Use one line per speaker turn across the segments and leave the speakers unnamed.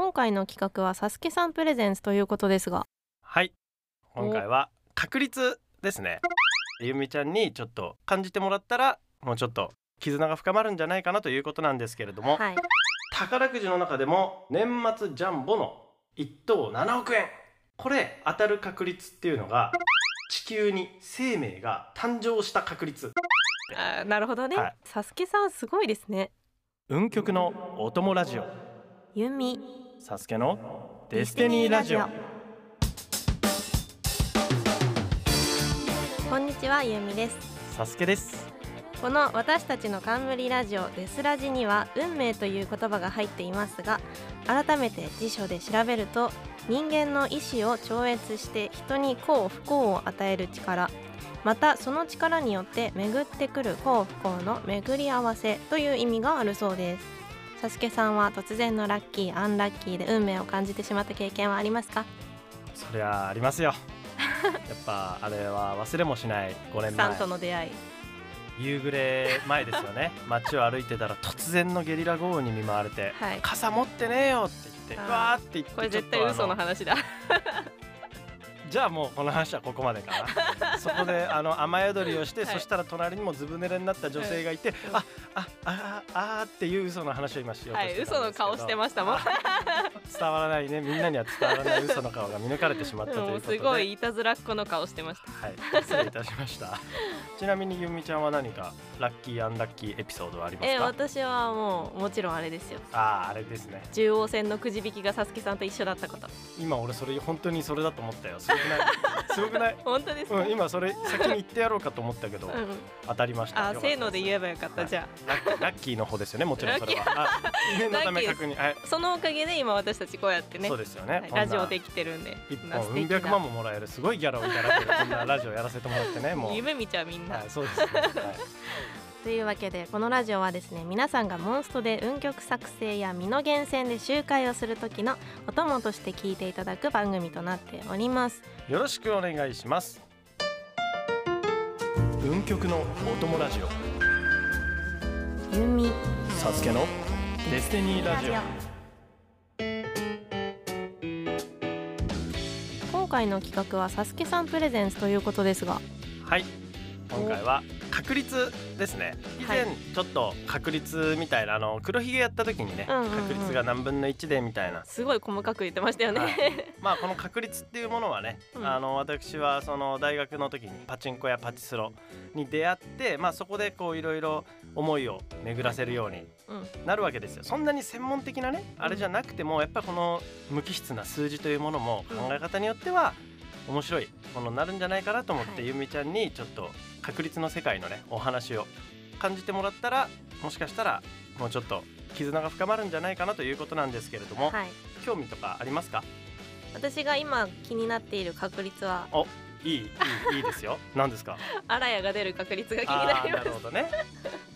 今回の企画はサスケさんプレゼンスということですが。
はい。今回は確率ですね。ゆみちゃんにちょっと感じてもらったらもうちょっと絆が深まるんじゃないかなということなんですけれども、
はい。
宝くじの中でも年末ジャンボの1等7億円。これ当たる確率っていうのが地球に生命が誕生した確率。
あーなるほどね、
はい。
サスケさんすごいですね。
運極のお供ラジオ。
ユミ
サスケのデスティニーラジオ。
こんにちはユミです。
サスケです。
この私たちの冠ラジオデスラジには運命という言葉が入っていますが改めて辞書で調べると人間の意志を超越して人に幸不幸を与える力またその力によって巡ってくる幸不幸の巡り合わせという意味があるそうですサスケさんは突然のラッキーアンラッキーで運命を感じてしまった経験はありますか？
そりゃありますよ。やっぱあれは忘れもしない5年前
さんとの出会い。
夕暮れ前ですよね。街を歩いてたら突然のゲリラ豪雨に見舞われて、
はい。
傘持ってねえよって言ってうわーって言って
これ絶対嘘の
あ
話だ
じゃあもうこの話はここまでかな。そこであの雨宿りをして、
はい。
そしたら隣にもずぶ濡れになった女性がいて、
うん。
あああああっていう嘘の話を今しようと
はい
してたんですけど。
嘘の顔してましたもん。
あ 伝わらないね。みんなには伝わらない 嘘の顔が見抜かれてしまったということで。す
ごいいたずらっ子の顔してました。
はい失礼いたしました。ちなみにゆみちゃんは何かラッキーアンラッキーエピソードはあります
え
か
私はもうもちろんあれですよ。
あああれですね。
中央線のくじ引きがサスケさんと一緒だったこと。
今俺それ本当にそれだと思ったよ。すごくない？すごくない？
本当ですか、
うん今それ先に言ってやろうかと思ったけど、
うん。
当たりました。
あせーので言え
ば
ばよかった、じゃ
ラッラッキーの方ですよねもちろんそれは。あ念の確認。はい。
あそのおかげで今私たちこうやってね
そうですよね、
はいラジオできてるんで
一本うん百万ももらえるすごいギャラをいただけるこんなラジオやらせてもらってねもう。
夢見ちゃうみんな、
はいそうですね、はい、
というわけでこのラジオはですね皆さんがモンストで運曲作成や身の源泉で集会をする時のお供として聞いていただく番組となっております。
よろしくお願いします。運極のお供ラジオ。
ユミ
サスケのデスティニーラジオ。
今回の企画はサスケさんプレゼンスということですが。
はい。今回は確率ですね。以前
はい
ちょっと確率みたいなあの黒ひげやった時にね、
うんうんうん。
確率が何分の1でみたいな。
すごい細かく言ってましたよね、
はい。まあこの確率っていうものはね、
うん。
あの私はその大学の時にパチンコやパチスロに出会ってまあそこでこういろいろ思いを巡らせるように
うん。
なるわけですよ。そんなに専門的なねあれじゃなくてもやっぱこの無機質な数字というものも考え方によっては面白いものになるんじゃないかなと思って、
はい。
ゆみちゃんにちょっと確率の世界のねお話を感じてもらったらもしかしたらもうちょっと絆が深まるんじゃないかなということなんですけれども、
はい。
興味とかありますか？
私が今気になっている確率は？い
いいいいいいですよ。何ですか？
あらやが出る確率が気になります。
なるほどね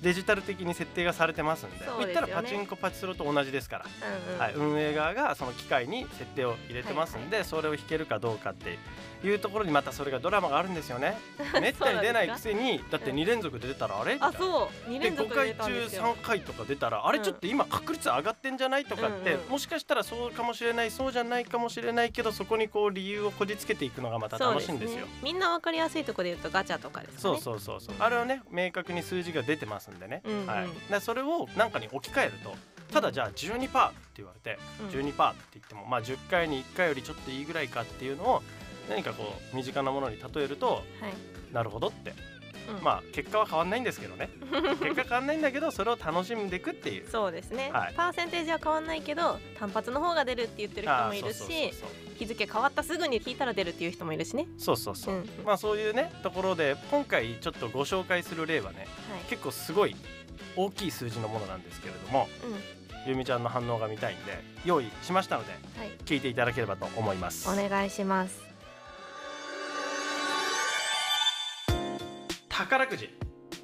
デジタル的に設定がされてますんで
そうですよね。
言ったらパチンコパチスロと同じですから。
うんうん。
はい、運営側がその機械に設定を入れてますんで、それを引けるかどうかっていうところにまたそれがドラマがあるんですよね。めったに出ないくせにだって2連続で出たらあれ？みたいな
あそう。2
で5
連続で出
回中
たんですよ。
3回とか出たらあれちょっと今確率上がってんじゃないとかって、
うんうん。
もしかしたらそうかもしれないそうじゃないかもしれないけどそこにこう理由をこじつけていくのがまた楽しいんですよ。
ね、みんなわかりやすいところで言うとガチャとかですか
そう
ね
そうそうそう。あれはね明確に数字が出てますんでね、
うんうん。
はい、でそれをなんかに置き換えるとただじゃあ12%って言われて、
うん。
12%って言ってもまあ10回に1回よりちょっといいぐらいかっていうのを何かこう身近なものに例えると
はい、
なるほどって、
うん。
まあ結果は変わんないんですけどね。結果変わんないんだけどそれを楽しんでいくっていう。
そうですね、
はい。
パーセンテージは変わんないけど単発の方が出るって言ってる人もいるし日付変わったすぐに聞いたら出るっていう人もいるしね。
そうそうそう。そう、
うん。
まあそういうねところで今回ちょっとご紹介する例はね
はい。
結構すごい大きい数字のものなんですけれども
うん。
ゆみちゃんの反応が見たいんで用意しましたので
はい。
聞いていただければと思います。
お願いします
宝くじ。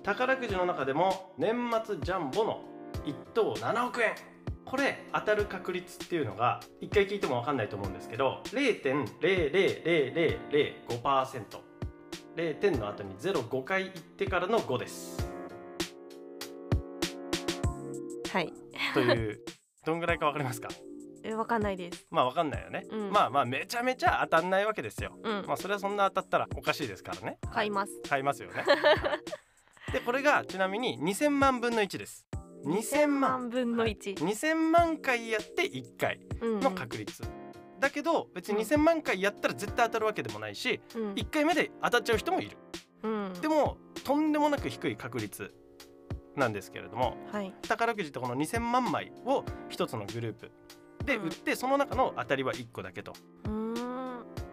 宝くじの中でも年末ジャンボの1等7億円。これ当たる確率っていうのが一回聞いても分かんないと思うんですけど0.00005% 0点の後に05回言ってからの5です。
はい。
というどんぐらいか分かりますか？
うえわかんないです。
まあわかんないよね、
うん。
まあまあめちゃめちゃ当たんないわけですよ。
うん。
まあそれはそんな当たったらおかしいですからね。
買います。
買いますよね、はい。でこれがちなみに2000万分の1です。2000万
万分の1
2000万回やって1回
うん。
の確率、だけど別に2000万回やったら絶対当たるわけでもないし
うん。
1回目で当たっちゃう人もいる。
うん。
でもとんでもなく低い確率なんですけれども
はい。
宝くじってこの2000万枚を1つのグループで
うん。
売ってその中の当たりは1個だけと。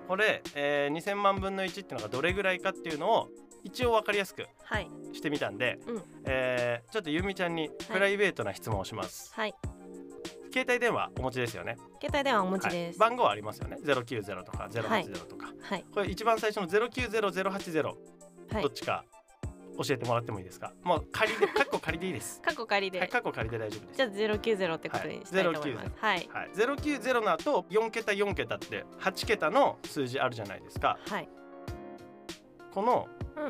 これ、えー2000万分の1っていうのがどれぐらいかっていうのを一応分かりやすく
はい。
してみたんで、
うん。
えーちょっとゆみちゃんにプライベートな質問をします、
はい。
携帯電話お持ちですよね。
携帯電話お持ち
はい。
です
番号ありますよね。090とか080とか、
はい。
これ一番最初の090080
はい。
どっちか教えてもらってもいいですか、もう仮でカッコ仮でいいです。
過去仮で、
はいカッコ仮で大丈夫です。
じゃあゼロ九ゼロってことにしたいと思います。はい。
はい、090の後4桁4桁って8桁の数字あるじゃないですか。
はい。
この、
うん。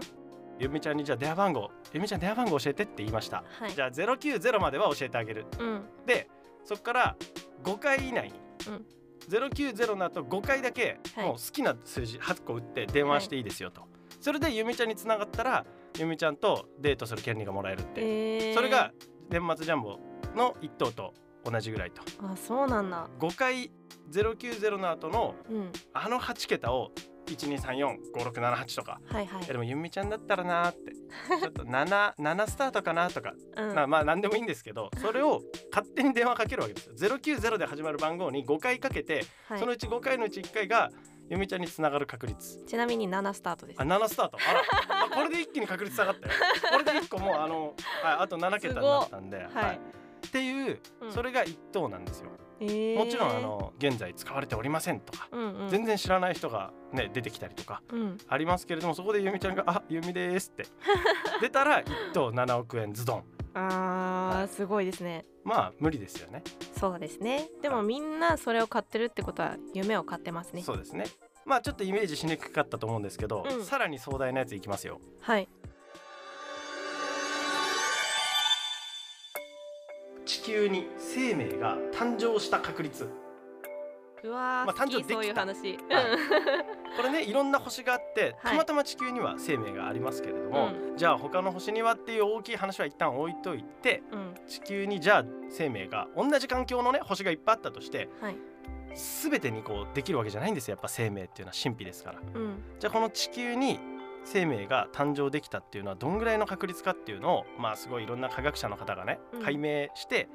ゆみちゃんにじゃあ電話番号ゆみちゃん電話番号教えてって言いました、
はい。
じゃあ090までは教えてあげる。
うん。
でそこから5回以内に、
うん。
090の後5回だけ
はい。
もう好きな数字8個打って電話していいですよと、それでゆみちゃんにつながったらゆみちゃんとデートする権利がもらえるって、
えー、
それが年末ジャンボの1等と同じぐらいと。
あそうなんだ。
5回090の後の
うん。
あの8桁を12345678とか。
はいはい。
えでもゆみちゃんだったらなーって。ちょっと77 7 スタートかなとか、
うん。
まあまあ何でもいいんですけどそれを勝手に電話かけるわけですよ。090で始まる番号に5回かけて、
はい。
そのうち5回のうち1回がゆみちゃんにつながる確率。
ちなみに7スタートです。
あ7スタート。あら。あこれで一気に確率下がったよ。これで1個もうあの、はい、あと7桁になったんで、
ごはい。
っていう、
うん。
それが1等なんですよ。
えー、
もちろんあの現在使われておりませんとか、
うんうん。
全然知らない人がね出てきたりとか
うん。
ありますけれどもそこでゆみちゃんが「あゆみです」って。出たら1等7億円ズドン
あー、すごいですね。
まあ無理ですよね。
そうですね。でもみんなそれを買ってるってことは夢を買ってますね。
そうですね。まあちょっとイメージしにくかったと思うんですけど、
うん。
さらに壮大なやついきますよ。
はい。
地球に生命が誕生した確率
うわー、
まあ誕生できた。
そういう話、
はい。これねいろんな星があって
はい。
たまたま地球には生命がありますけれども、じゃあ他の星にはっていう大きい話は一旦置いといて
うん、うん、
地球にじゃあ生命が同じ環境のね星がいっぱいあったとして
はい。
全てにこうできるわけじゃないんですよ。やっぱ生命っていうのは神秘ですから。
うん。
じゃあこの地球に生命が誕生できたっていうのはどんぐらいの確率かっていうのをまあすごいいろんな科学者の方がね
うん。
解明して、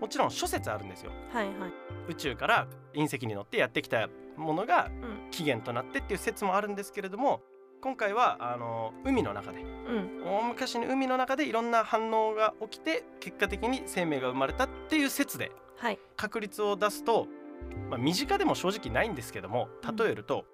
もちろん諸説あるんですよ。
はいはい。
宇宙から隕石に乗ってやってきたものが
うん。
起源となってっていう説もあるんですけれども今回はあの海の中で
うん。
大昔に海の中でいろんな反応が起きて結果的に生命が生まれたっていう説で
はい。
確率を出すと、まあ、身近でも正直ないんですけども例えると、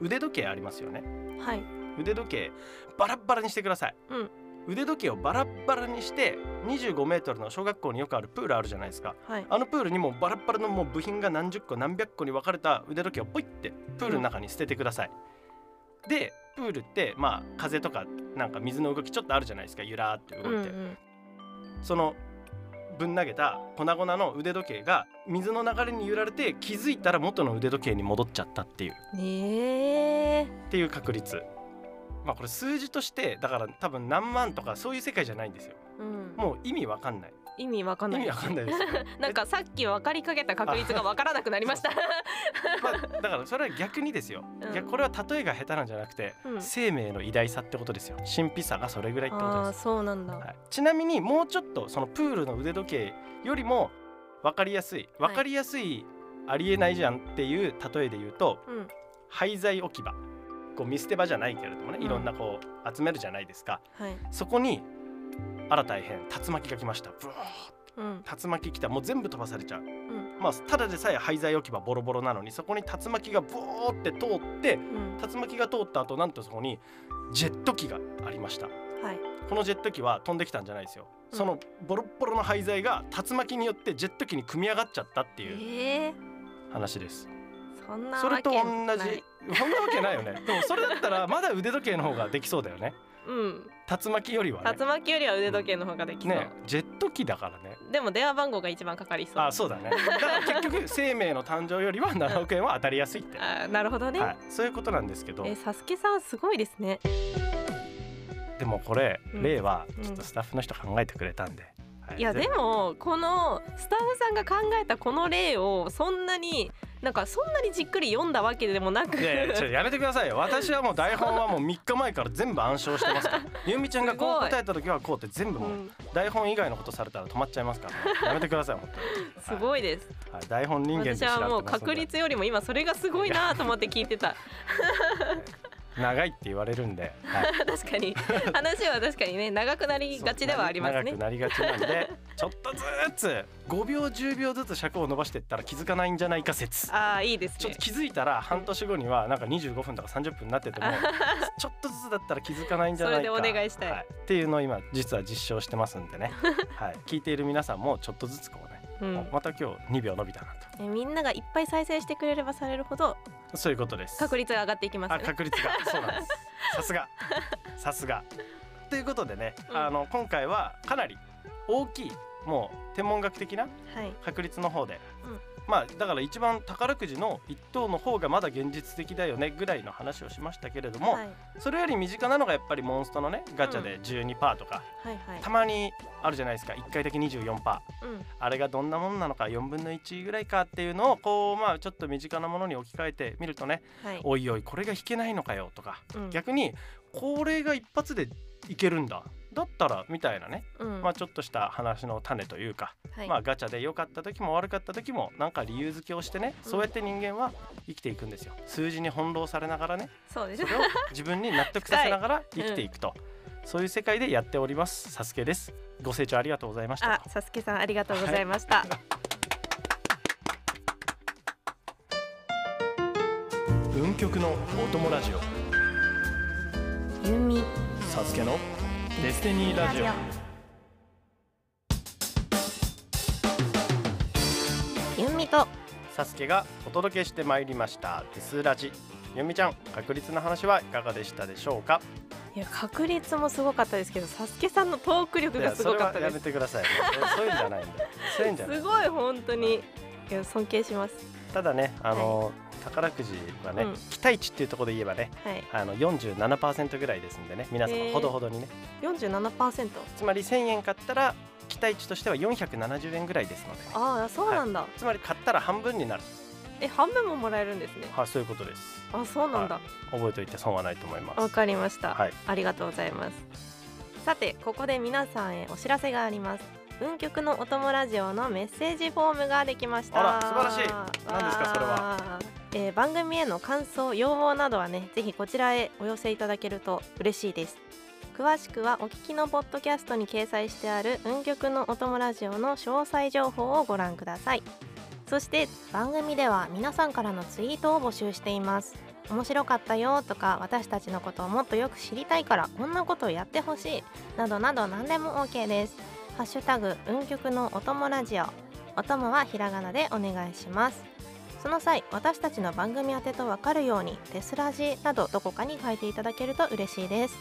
腕時計ありますよね。
はい。
腕時計バラッバラにしてください、
うん
腕時計をバラッバラにして25メートルの小学校によくあるプールあるじゃないですか。
はい。
あのプールにもバラッバラのもう部品が何十個何百個に分かれた腕時計をポイってプールの中に捨ててください、でプールってまあ風とかなんか水の動きちょっとあるじゃないですか。ゆらーって動いて、
うんうん。
そのぶん投げた粉々の腕時計が水の流れに揺られて気づいたら元の腕時計に戻っちゃったっていう。
ねえ
っていう確率まあこれ数字としてだから多分何万とかそういう世界じゃないんですよ。
うん、
もう意味わかんない。
意味わかんない。
意味わかんないです
なんかさっき分かりかけた確率が分からなくなりました。
まあ、だからそれは逆にですよ、
うん。
逆これは例えが下手なんじゃなくて、
うん。
生命の偉大さってことですよ。神秘さがそれぐらいってことです、
そうなんだ。
はい、ちなみにもうちょっとそのプールの腕時計よりも分かりやすい分かりやすい、ありえないじゃんっていう例えで言うと
うん。
廃材置き場こう見捨て場じゃないけれどもね、
うん。
いろんなこう集めるじゃないですか。
はい。
そこにあら大変竜巻が来ました。ブワー
うん。
竜巻来た。もう全部飛ばされちゃう、
ん。
まあただでさえ廃材置き場ボロボロなのにそこに竜巻がブーって通って
うん。
竜巻が通った後なんとそこにジェット機がありました。
はい。
このジェット機は飛んできたんじゃないですよ、
うん。
そのボロッボロの廃材が竜巻によってジェット機に組み上がっちゃったっていう
ええ。
話です、
そんな
それと同じそんなわけないよね。でもそれだったらまだ腕時計の方ができそうだよね。
うん。
竜巻よりはね。
竜巻よりは腕時計の方ができそう、
ね。ジェット機だからね。
でも電話番号が一番かかりそう。
あそうだね。だから結局 生命の誕生よりは7億円は当たりやすいって、
あーなるほどね、
はい、そういうことなんですけど。
えサスケさんすごいですね。
でもこれ、
うん。
例は
うん。
ちょっとスタッフの人考えてくれたんで、はい。ぜ
やでもこのスタッフさんが考えたこの例をそんなになんかそんなにじっくり読んだわけでもなく。
いやいやちょやめてくださいよ。私はもう台本はもう3日前から全部暗唱してますから。ゆみちゃんがこう答えた時はこうって全部もう
うん
台本以外のことされたら止まっちゃいますから、ね、やめてください本当に。
すごいです、
はい、台本人間で。
私はもう確率よりも今それがすごいなと思って聞いてた
長いって言われるんで、はい、
確かに。話は確かにね長くなりがちではありますね。
長くなりがちなんで ちょっとずつ5秒10秒ずつ尺を伸ばしていったら気づかないんじゃないか説。
ああいいですね。
ちょっと気づいたら半年後にはなんか25分とか30分になっててもちょっとずつだったら気づかないんじゃないか。
それでお願いしたい。
はっていうのを今実は実証してますんでね、はい、聞いている皆さんもちょっとずつこうね、
うん。
また今日2秒伸びたな
えみんながいっぱい再生してくれればされるほど
とそういうことです。
確率が上がっていきます。
あ
ね
確率が。そうなんです。さすが。さすが。ということでね、
うん。
あの今回はかなり大きいもう天文学的な
はい。
確率の方で、
うん
まあだから一番宝くじの一等の方がまだ現実的だよねぐらいの話をしましたけれども、
はい。
それより身近なのがやっぱりモンストのねガチャで12%とか、
はいはい。
たまにあるじゃないですか。1回だけ24%
うん。
あれがどんなものなのか4分の1ぐらいかっていうのをこうまあちょっと身近なものに置き換えてみるとね
はい。
おいおいこれが引けないのかよとか。
うん。
逆にこれが一発でいけるんだだったらみたいなね、
うん。
まあちょっとした話の種というか、
はい。
まあガチャで良かった時も悪かった時もなんか理由付けをしてね、
うん。
そうやって人間は生きていくんですよ。数字に翻弄されながらね
そうです。
それを自分に納得させながら 生きていくと、そういう世界でやっております。サスケです。ご清聴ありがとうございました。
あさすけさんありがとうございました、
文曲のお供ラジオ。
ゆみ
サスケのデスティニーラジオ。
ゆみと。
サスケがお届けしてまいりました。デスラジ。ゆみちゃん確率の話はいかがでしたでしょうか？
いや確率もすごかったですけどサスケさんのトーク力がすごかったです。
めてくださいそういうんじゃないんでそういうんじゃない
すごい本当に。いや尊敬します
ただねあの、宝くじはね、
うん。
期待値っていうところで言えばね
はい。
あの47%ぐらいですんでね皆様ほどほどにね。
47%
つまり1000円買ったら期待値としては470円ぐらいですので、ね、
ああそうなんだ、
つまり買ったら半分になる。
え半分ももらえるんですね？
はいそういうことです。
あそうなんだ。
覚えておいて損はないと思います。
わかりました、
はい。
ありがとうございます。さてここで皆さんへお知らせがあります運極のお供ラジオのメッセージフォームができました。
あら素晴らしい。何ですかそれは。
えー番組への感想要望などはねぜひこちらへお寄せいただけると嬉しいです。詳しくはお聞きのポッドキャストに掲載してある運極のお供ラジオの詳細情報をご覧ください。そして番組では皆さんからのツイートを募集しています。面白かったよとか私たちのことをもっとよく知りたいからこんなことをやってほしい。などなど何でも OK ですハッシュタグ運極のお供ラジオお供はひらがなでお願いします。その際私たちの番組宛てと分かるようにデスラジなどどこかに書いていただけると嬉しいです。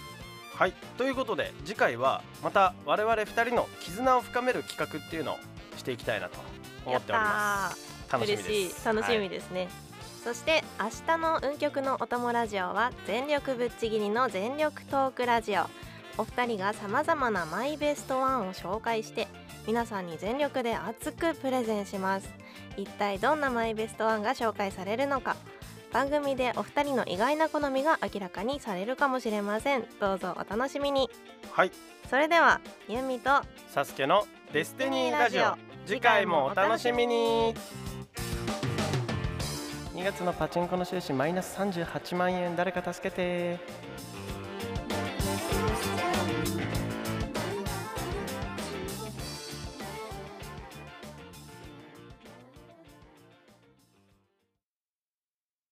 はい。ということで次回はまた我々2人の絆を深める企画っていうのをしていきたいなと思っております。楽しみです。
嬉しい。楽しみですね、そして明日の運極のお供ラジオは全力ぶっちぎりの全力トークラジオお二人がさまざまなマイベストワンを紹介して皆さんに全力で熱くプレゼンします。一体どんなマイベストワンが紹介されるのか。番組でお二人の意外な好みが明らかにされるかもしれません。どうぞお楽しみに。
はい。
それではゆみと
サスケのデスティニーラジオ。次回もお楽しみに。2月のパチンコの収支マイナス38万円。誰か助けて